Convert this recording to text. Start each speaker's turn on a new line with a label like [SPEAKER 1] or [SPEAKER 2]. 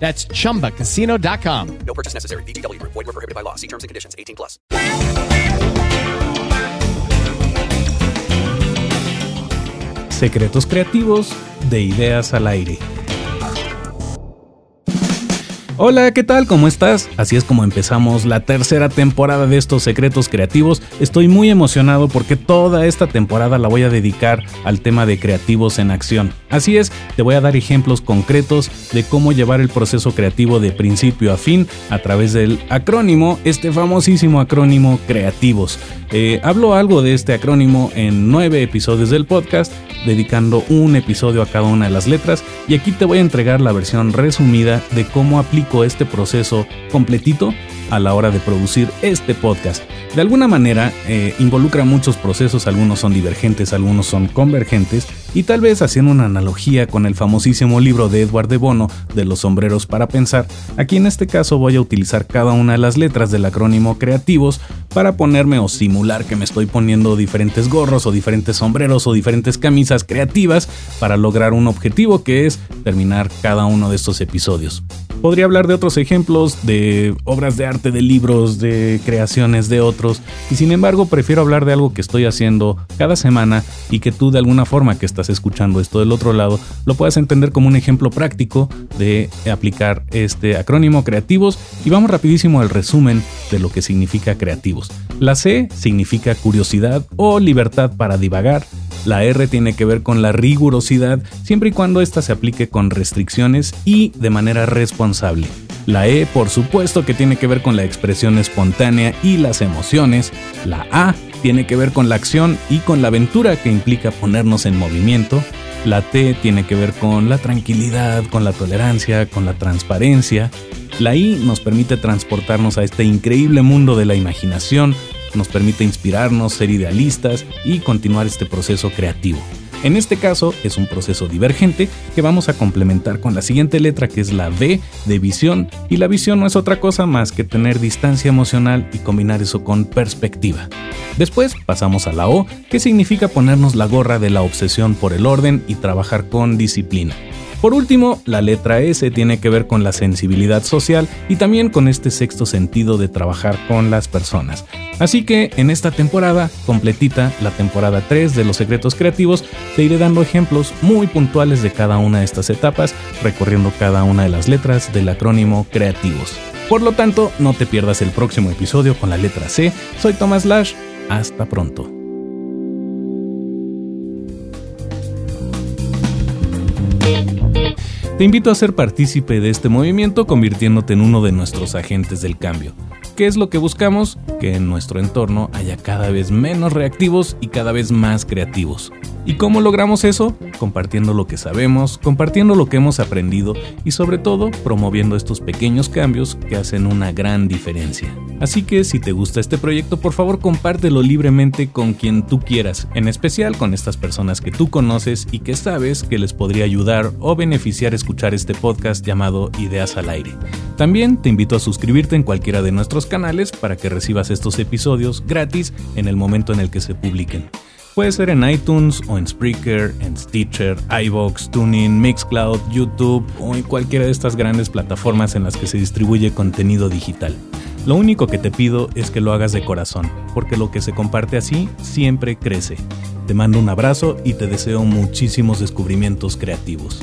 [SPEAKER 1] That's chumbacasino.com.
[SPEAKER 2] No purchase necessary. VGW Group. Void were prohibited by law. See terms and conditions. 18 plus.
[SPEAKER 3] Secretos creativos de ideas al aire. Hola, ¿qué tal? ¿Cómo estás? Así es como empezamos la tercera temporada de estos secretos creativos. Estoy muy emocionado porque toda esta temporada la voy a dedicar al tema de creativos en acción. Así es, te voy a dar ejemplos concretos de cómo llevar el proceso creativo de principio a fin a través del acrónimo, este famosísimo acrónimo creativos. Eh, hablo algo de este acrónimo en nueve episodios del podcast, dedicando un episodio a cada una de las letras y aquí te voy a entregar la versión resumida de cómo este proceso completito a la hora de producir este podcast. De alguna manera eh, involucra muchos procesos, algunos son divergentes, algunos son convergentes, y tal vez haciendo una analogía con el famosísimo libro de Edward de Bono de los sombreros para pensar, aquí en este caso voy a utilizar cada una de las letras del acrónimo creativos para ponerme o simular que me estoy poniendo diferentes gorros o diferentes sombreros o diferentes camisas creativas para lograr un objetivo que es terminar cada uno de estos episodios. Podría hablar de otros ejemplos, de obras de arte, de libros, de creaciones de otros, y sin embargo prefiero hablar de algo que estoy haciendo cada semana y que tú de alguna forma que estás escuchando esto del otro lado lo puedas entender como un ejemplo práctico de aplicar este acrónimo creativos y vamos rapidísimo al resumen de lo que significa creativos. La C significa curiosidad o libertad para divagar, la R tiene que ver con la rigurosidad, siempre y cuando ésta se aplique con restricciones y de manera responsable. La E, por supuesto, que tiene que ver con la expresión espontánea y las emociones. La A tiene que ver con la acción y con la aventura que implica ponernos en movimiento. La T tiene que ver con la tranquilidad, con la tolerancia, con la transparencia. La I nos permite transportarnos a este increíble mundo de la imaginación, nos permite inspirarnos, ser idealistas y continuar este proceso creativo. En este caso es un proceso divergente que vamos a complementar con la siguiente letra que es la V de visión y la visión no es otra cosa más que tener distancia emocional y combinar eso con perspectiva. Después pasamos a la O que significa ponernos la gorra de la obsesión por el orden y trabajar con disciplina. Por último, la letra S tiene que ver con la sensibilidad social y también con este sexto sentido de trabajar con las personas. Así que en esta temporada completita, la temporada 3 de los secretos creativos, te iré dando ejemplos muy puntuales de cada una de estas etapas, recorriendo cada una de las letras del acrónimo creativos. Por lo tanto, no te pierdas el próximo episodio con la letra C. Soy Tomás Lash. Hasta pronto. Te invito a ser partícipe de este movimiento convirtiéndote en uno de nuestros agentes del cambio. ¿Qué es lo que buscamos? Que en nuestro entorno haya cada vez menos reactivos y cada vez más creativos. ¿Y cómo logramos eso? Compartiendo lo que sabemos, compartiendo lo que hemos aprendido y sobre todo promoviendo estos pequeños cambios que hacen una gran diferencia. Así que si te gusta este proyecto, por favor compártelo libremente con quien tú quieras, en especial con estas personas que tú conoces y que sabes que les podría ayudar o beneficiar escuchar este podcast llamado Ideas al Aire. También te invito a suscribirte en cualquiera de nuestros canales para que recibas estos episodios gratis en el momento en el que se publiquen. Puede ser en iTunes o en Spreaker, en Stitcher, iBox, Tuning, Mixcloud, YouTube o en cualquiera de estas grandes plataformas en las que se distribuye contenido digital. Lo único que te pido es que lo hagas de corazón, porque lo que se comparte así siempre crece. Te mando un abrazo y te deseo muchísimos descubrimientos creativos.